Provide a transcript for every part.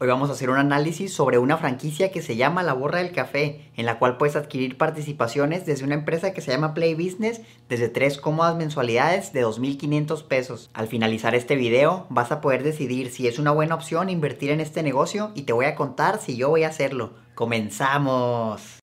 Hoy vamos a hacer un análisis sobre una franquicia que se llama La Borra del Café, en la cual puedes adquirir participaciones desde una empresa que se llama Play Business desde tres cómodas mensualidades de 2.500 pesos. Al finalizar este video vas a poder decidir si es una buena opción invertir en este negocio y te voy a contar si yo voy a hacerlo. ¡Comenzamos!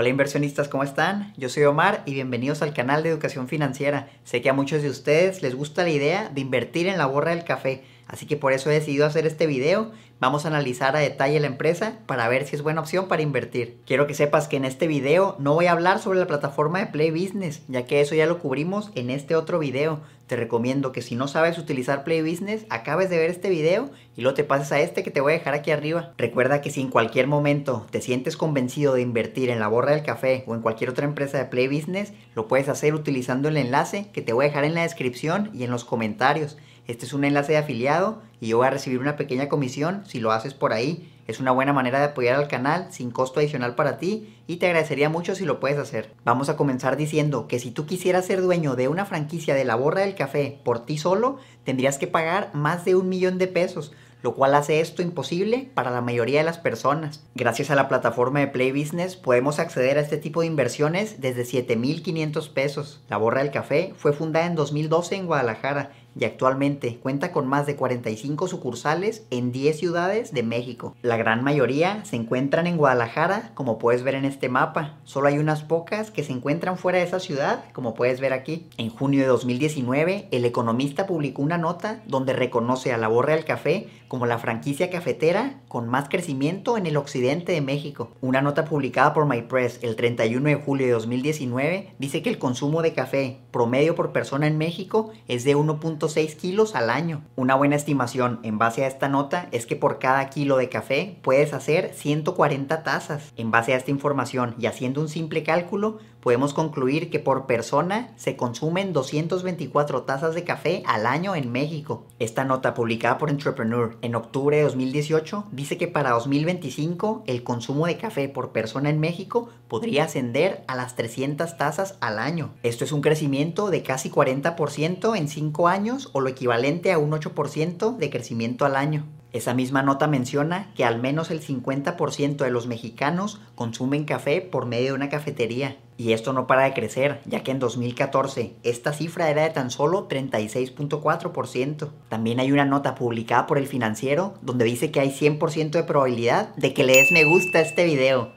Hola inversionistas, ¿cómo están? Yo soy Omar y bienvenidos al canal de Educación Financiera. Sé que a muchos de ustedes les gusta la idea de invertir en la borra del café, así que por eso he decidido hacer este video. Vamos a analizar a detalle la empresa para ver si es buena opción para invertir. Quiero que sepas que en este video no voy a hablar sobre la plataforma de Play Business, ya que eso ya lo cubrimos en este otro video te recomiendo que si no sabes utilizar Play Business, acabes de ver este video y luego te pases a este que te voy a dejar aquí arriba. Recuerda que si en cualquier momento te sientes convencido de invertir en la borra del café o en cualquier otra empresa de Play Business, lo puedes hacer utilizando el enlace que te voy a dejar en la descripción y en los comentarios. Este es un enlace de afiliado y yo voy a recibir una pequeña comisión si lo haces por ahí. Es una buena manera de apoyar al canal sin costo adicional para ti y te agradecería mucho si lo puedes hacer. Vamos a comenzar diciendo que si tú quisieras ser dueño de una franquicia de la borra del café por ti solo, tendrías que pagar más de un millón de pesos lo cual hace esto imposible para la mayoría de las personas. Gracias a la plataforma de Play Business podemos acceder a este tipo de inversiones desde 7.500 pesos. La Borra del Café fue fundada en 2012 en Guadalajara y actualmente cuenta con más de 45 sucursales en 10 ciudades de México. La gran mayoría se encuentran en Guadalajara, como puedes ver en este mapa. Solo hay unas pocas que se encuentran fuera de esa ciudad, como puedes ver aquí. En junio de 2019, El Economista publicó una nota donde reconoce a la Borra del Café como la franquicia cafetera con más crecimiento en el occidente de México. Una nota publicada por MyPress el 31 de julio de 2019 dice que el consumo de café promedio por persona en México es de 1.5 6 kilos al año. Una buena estimación en base a esta nota es que por cada kilo de café puedes hacer 140 tazas. En base a esta información y haciendo un simple cálculo, podemos concluir que por persona se consumen 224 tazas de café al año en México. Esta nota publicada por Entrepreneur en octubre de 2018 dice que para 2025 el consumo de café por persona en México podría ascender a las 300 tazas al año. Esto es un crecimiento de casi 40% en 5 años o lo equivalente a un 8% de crecimiento al año. Esa misma nota menciona que al menos el 50% de los mexicanos consumen café por medio de una cafetería. Y esto no para de crecer, ya que en 2014 esta cifra era de tan solo 36.4%. También hay una nota publicada por el financiero donde dice que hay 100% de probabilidad de que le des me gusta a este video.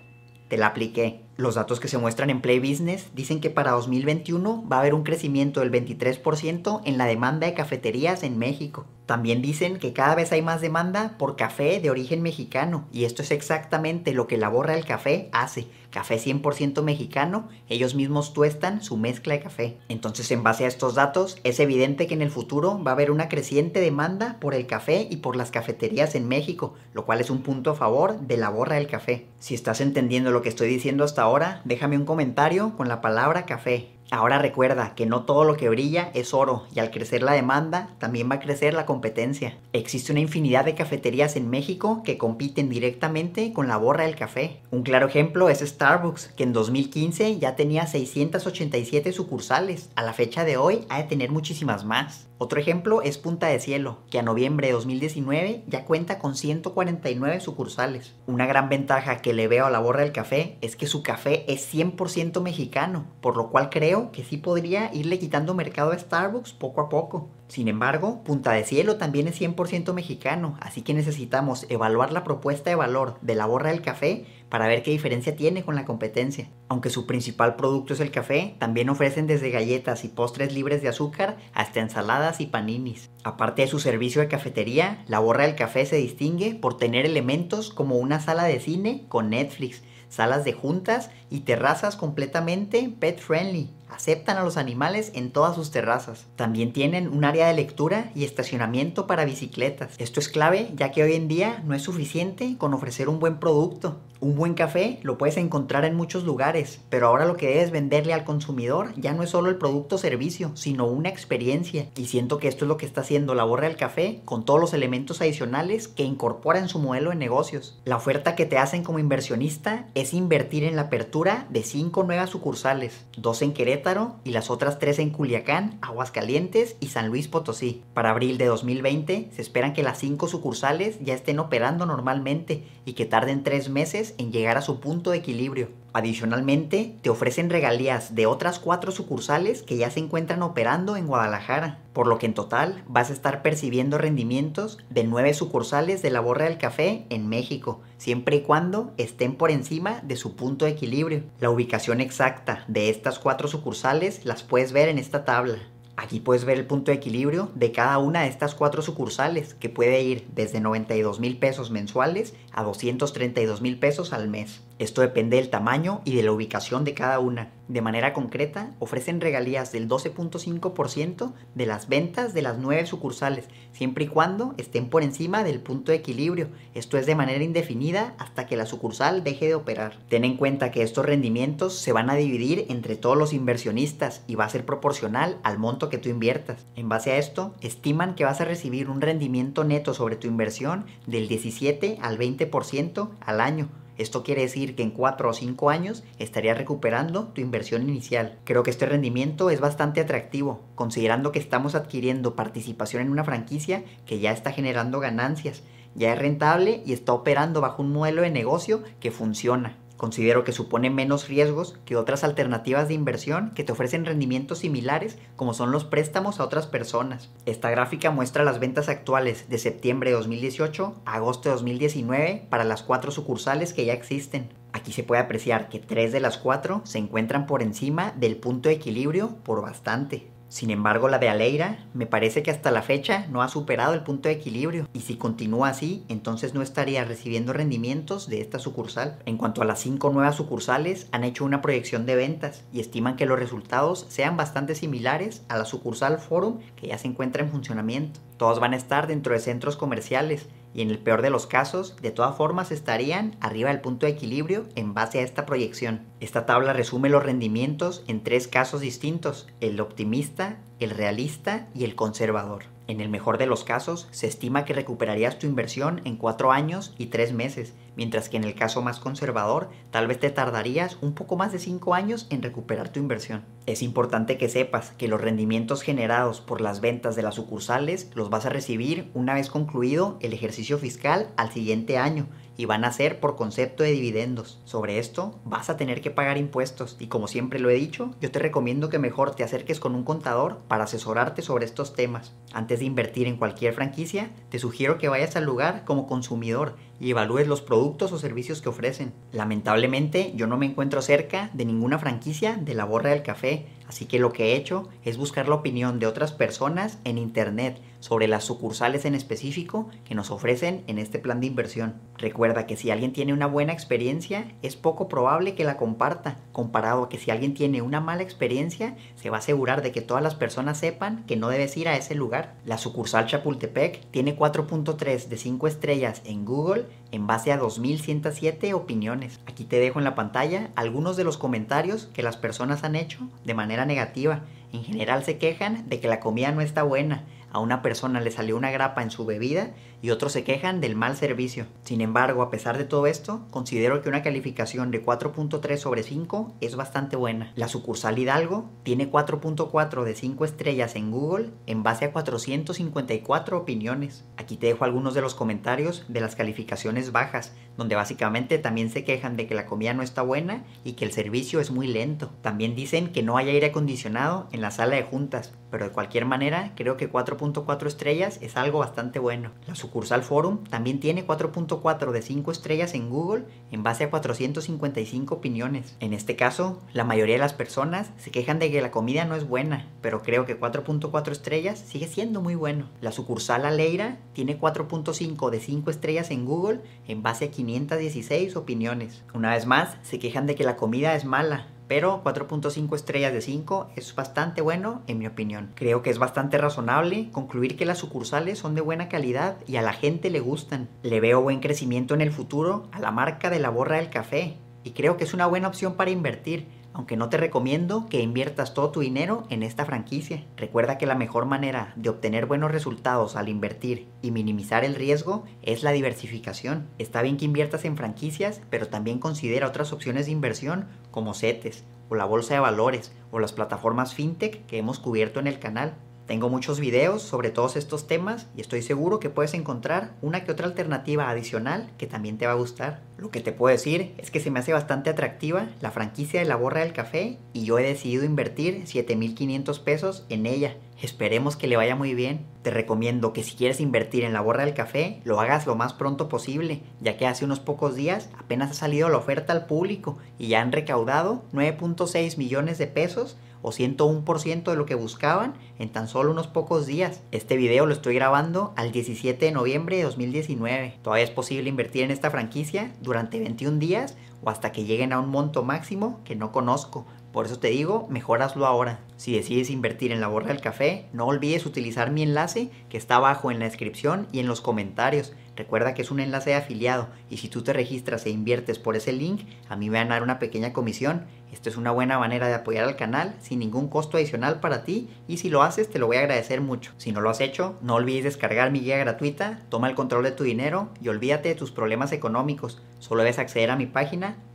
Te la apliqué. Los datos que se muestran en Play Business dicen que para 2021 va a haber un crecimiento del 23% en la demanda de cafeterías en México. También dicen que cada vez hay más demanda por café de origen mexicano y esto es exactamente lo que la borra del café hace. Café 100% mexicano, ellos mismos tuestan su mezcla de café. Entonces en base a estos datos es evidente que en el futuro va a haber una creciente demanda por el café y por las cafeterías en México, lo cual es un punto a favor de la borra del café. Si estás entendiendo lo que estoy diciendo hasta ahora, déjame un comentario con la palabra café. Ahora recuerda que no todo lo que brilla es oro y al crecer la demanda también va a crecer la competencia. Existe una infinidad de cafeterías en México que compiten directamente con la borra del café. Un claro ejemplo es Starbucks, que en 2015 ya tenía 687 sucursales. A la fecha de hoy ha de tener muchísimas más. Otro ejemplo es Punta de Cielo, que a noviembre de 2019 ya cuenta con 149 sucursales. Una gran ventaja que le veo a la borra del café es que su café es 100% mexicano, por lo cual creo que sí podría irle quitando mercado a Starbucks poco a poco. Sin embargo, Punta de Cielo también es 100% mexicano, así que necesitamos evaluar la propuesta de valor de la borra del café para ver qué diferencia tiene con la competencia. Aunque su principal producto es el café, también ofrecen desde galletas y postres libres de azúcar hasta ensaladas y paninis. Aparte de su servicio de cafetería, la borra del café se distingue por tener elementos como una sala de cine con Netflix, salas de juntas y terrazas completamente pet friendly aceptan a los animales en todas sus terrazas. También tienen un área de lectura y estacionamiento para bicicletas. Esto es clave ya que hoy en día no es suficiente con ofrecer un buen producto. Un buen café lo puedes encontrar en muchos lugares, pero ahora lo que debes venderle al consumidor ya no es solo el producto o servicio, sino una experiencia. Y siento que esto es lo que está haciendo la borra del café con todos los elementos adicionales que incorpora en su modelo de negocios. La oferta que te hacen como inversionista es invertir en la apertura de 5 nuevas sucursales, dos en Querétaro, Y las otras tres en Culiacán, Aguascalientes y San Luis Potosí. Para abril de 2020 se esperan que las cinco sucursales ya estén operando normalmente y que tarden tres meses en llegar a su punto de equilibrio. Adicionalmente, te ofrecen regalías de otras cuatro sucursales que ya se encuentran operando en Guadalajara, por lo que en total vas a estar percibiendo rendimientos de nueve sucursales de la Borra del Café en México, siempre y cuando estén por encima de su punto de equilibrio. La ubicación exacta de estas cuatro sucursales las puedes ver en esta tabla. Aquí puedes ver el punto de equilibrio de cada una de estas cuatro sucursales, que puede ir desde 92 mil pesos mensuales a 232 mil pesos al mes. Esto depende del tamaño y de la ubicación de cada una. De manera concreta, ofrecen regalías del 12.5% de las ventas de las nueve sucursales, siempre y cuando estén por encima del punto de equilibrio. Esto es de manera indefinida hasta que la sucursal deje de operar. Ten en cuenta que estos rendimientos se van a dividir entre todos los inversionistas y va a ser proporcional al monto que tú inviertas. En base a esto, estiman que vas a recibir un rendimiento neto sobre tu inversión del 17 al 20% al año esto quiere decir que en 4 o 5 años estarías recuperando tu inversión inicial. Creo que este rendimiento es bastante atractivo, considerando que estamos adquiriendo participación en una franquicia que ya está generando ganancias, ya es rentable y está operando bajo un modelo de negocio que funciona. Considero que supone menos riesgos que otras alternativas de inversión que te ofrecen rendimientos similares como son los préstamos a otras personas. Esta gráfica muestra las ventas actuales de septiembre de 2018 a agosto de 2019 para las cuatro sucursales que ya existen. Aquí se puede apreciar que tres de las cuatro se encuentran por encima del punto de equilibrio por bastante. Sin embargo, la de Aleira me parece que hasta la fecha no ha superado el punto de equilibrio y si continúa así, entonces no estaría recibiendo rendimientos de esta sucursal. En cuanto a las cinco nuevas sucursales, han hecho una proyección de ventas y estiman que los resultados sean bastante similares a la sucursal Forum que ya se encuentra en funcionamiento. Todos van a estar dentro de centros comerciales y en el peor de los casos, de todas formas estarían arriba del punto de equilibrio en base a esta proyección. Esta tabla resume los rendimientos en tres casos distintos, el optimista, el realista y el conservador. En el mejor de los casos, se estima que recuperarías tu inversión en 4 años y 3 meses, mientras que en el caso más conservador, tal vez te tardarías un poco más de 5 años en recuperar tu inversión. Es importante que sepas que los rendimientos generados por las ventas de las sucursales los vas a recibir una vez concluido el ejercicio fiscal al siguiente año y van a ser por concepto de dividendos. Sobre esto vas a tener que pagar impuestos y como siempre lo he dicho, yo te recomiendo que mejor te acerques con un contador para asesorarte sobre estos temas. Antes de invertir en cualquier franquicia, te sugiero que vayas al lugar como consumidor y evalúes los productos o servicios que ofrecen. Lamentablemente yo no me encuentro cerca de ninguna franquicia de la borra del café, así que lo que he hecho es buscar la opinión de otras personas en internet sobre las sucursales en específico que nos ofrecen en este plan de inversión. Recuerda que si alguien tiene una buena experiencia, es poco probable que la comparta, comparado a que si alguien tiene una mala experiencia, se va a asegurar de que todas las personas sepan que no debes ir a ese lugar. La sucursal Chapultepec tiene 4.3 de 5 estrellas en Google en base a 2107 opiniones. Aquí te dejo en la pantalla algunos de los comentarios que las personas han hecho de manera negativa. En general se quejan de que la comida no está buena, a una persona le salió una grapa en su bebida y otros se quejan del mal servicio. Sin embargo, a pesar de todo esto, considero que una calificación de 4.3 sobre 5 es bastante buena. La sucursal Hidalgo tiene 4.4 de 5 estrellas en Google en base a 454 opiniones. Aquí te dejo algunos de los comentarios de las calificaciones bajas, donde básicamente también se quejan de que la comida no está buena y que el servicio es muy lento. También dicen que no hay aire acondicionado en la sala de juntas, pero de cualquier manera creo que 4.4 estrellas es algo bastante bueno. Sucursal Forum también tiene 4.4 de 5 estrellas en Google en base a 455 opiniones. En este caso, la mayoría de las personas se quejan de que la comida no es buena, pero creo que 4.4 estrellas sigue siendo muy bueno. La sucursal Aleira tiene 4.5 de 5 estrellas en Google en base a 516 opiniones. Una vez más, se quejan de que la comida es mala, pero 4.5 estrellas de 5 es bastante bueno en mi opinión. Creo que es bastante razonable concluir que las sucursales son de buena calidad y a la gente le gustan. Le veo buen crecimiento en el futuro a la marca de la borra del café y creo que es una buena opción para invertir aunque no te recomiendo que inviertas todo tu dinero en esta franquicia. Recuerda que la mejor manera de obtener buenos resultados al invertir y minimizar el riesgo es la diversificación. Está bien que inviertas en franquicias, pero también considera otras opciones de inversión como CETES o la bolsa de valores o las plataformas fintech que hemos cubierto en el canal. Tengo muchos videos sobre todos estos temas y estoy seguro que puedes encontrar una que otra alternativa adicional que también te va a gustar. Lo que te puedo decir es que se me hace bastante atractiva la franquicia de la borra del café y yo he decidido invertir 7.500 pesos en ella. Esperemos que le vaya muy bien. Te recomiendo que si quieres invertir en la borra del café, lo hagas lo más pronto posible, ya que hace unos pocos días apenas ha salido la oferta al público y ya han recaudado 9.6 millones de pesos o 101% de lo que buscaban en tan solo unos pocos días. Este video lo estoy grabando al 17 de noviembre de 2019. Todavía es posible invertir en esta franquicia durante 21 días o hasta que lleguen a un monto máximo que no conozco. Por eso te digo, mejor hazlo ahora. Si decides invertir en la borra del café, no olvides utilizar mi enlace que está abajo en la descripción y en los comentarios. Recuerda que es un enlace de afiliado y si tú te registras e inviertes por ese link, a mí me van a dar una pequeña comisión. Esto es una buena manera de apoyar al canal sin ningún costo adicional para ti y si lo haces te lo voy a agradecer mucho. Si no lo has hecho, no olvides descargar mi guía gratuita, toma el control de tu dinero y olvídate de tus problemas económicos. Solo debes acceder a mi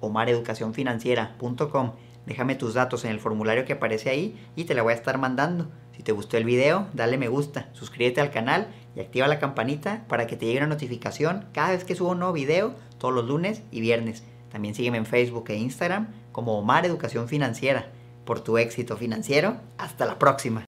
omareducacionfinanciera.com Déjame tus datos en el formulario que aparece ahí y te la voy a estar mandando. Si te gustó el video, dale me gusta, suscríbete al canal y activa la campanita para que te llegue una notificación cada vez que subo un nuevo video todos los lunes y viernes. También sígueme en Facebook e Instagram como Omar Educación Financiera. Por tu éxito financiero, hasta la próxima.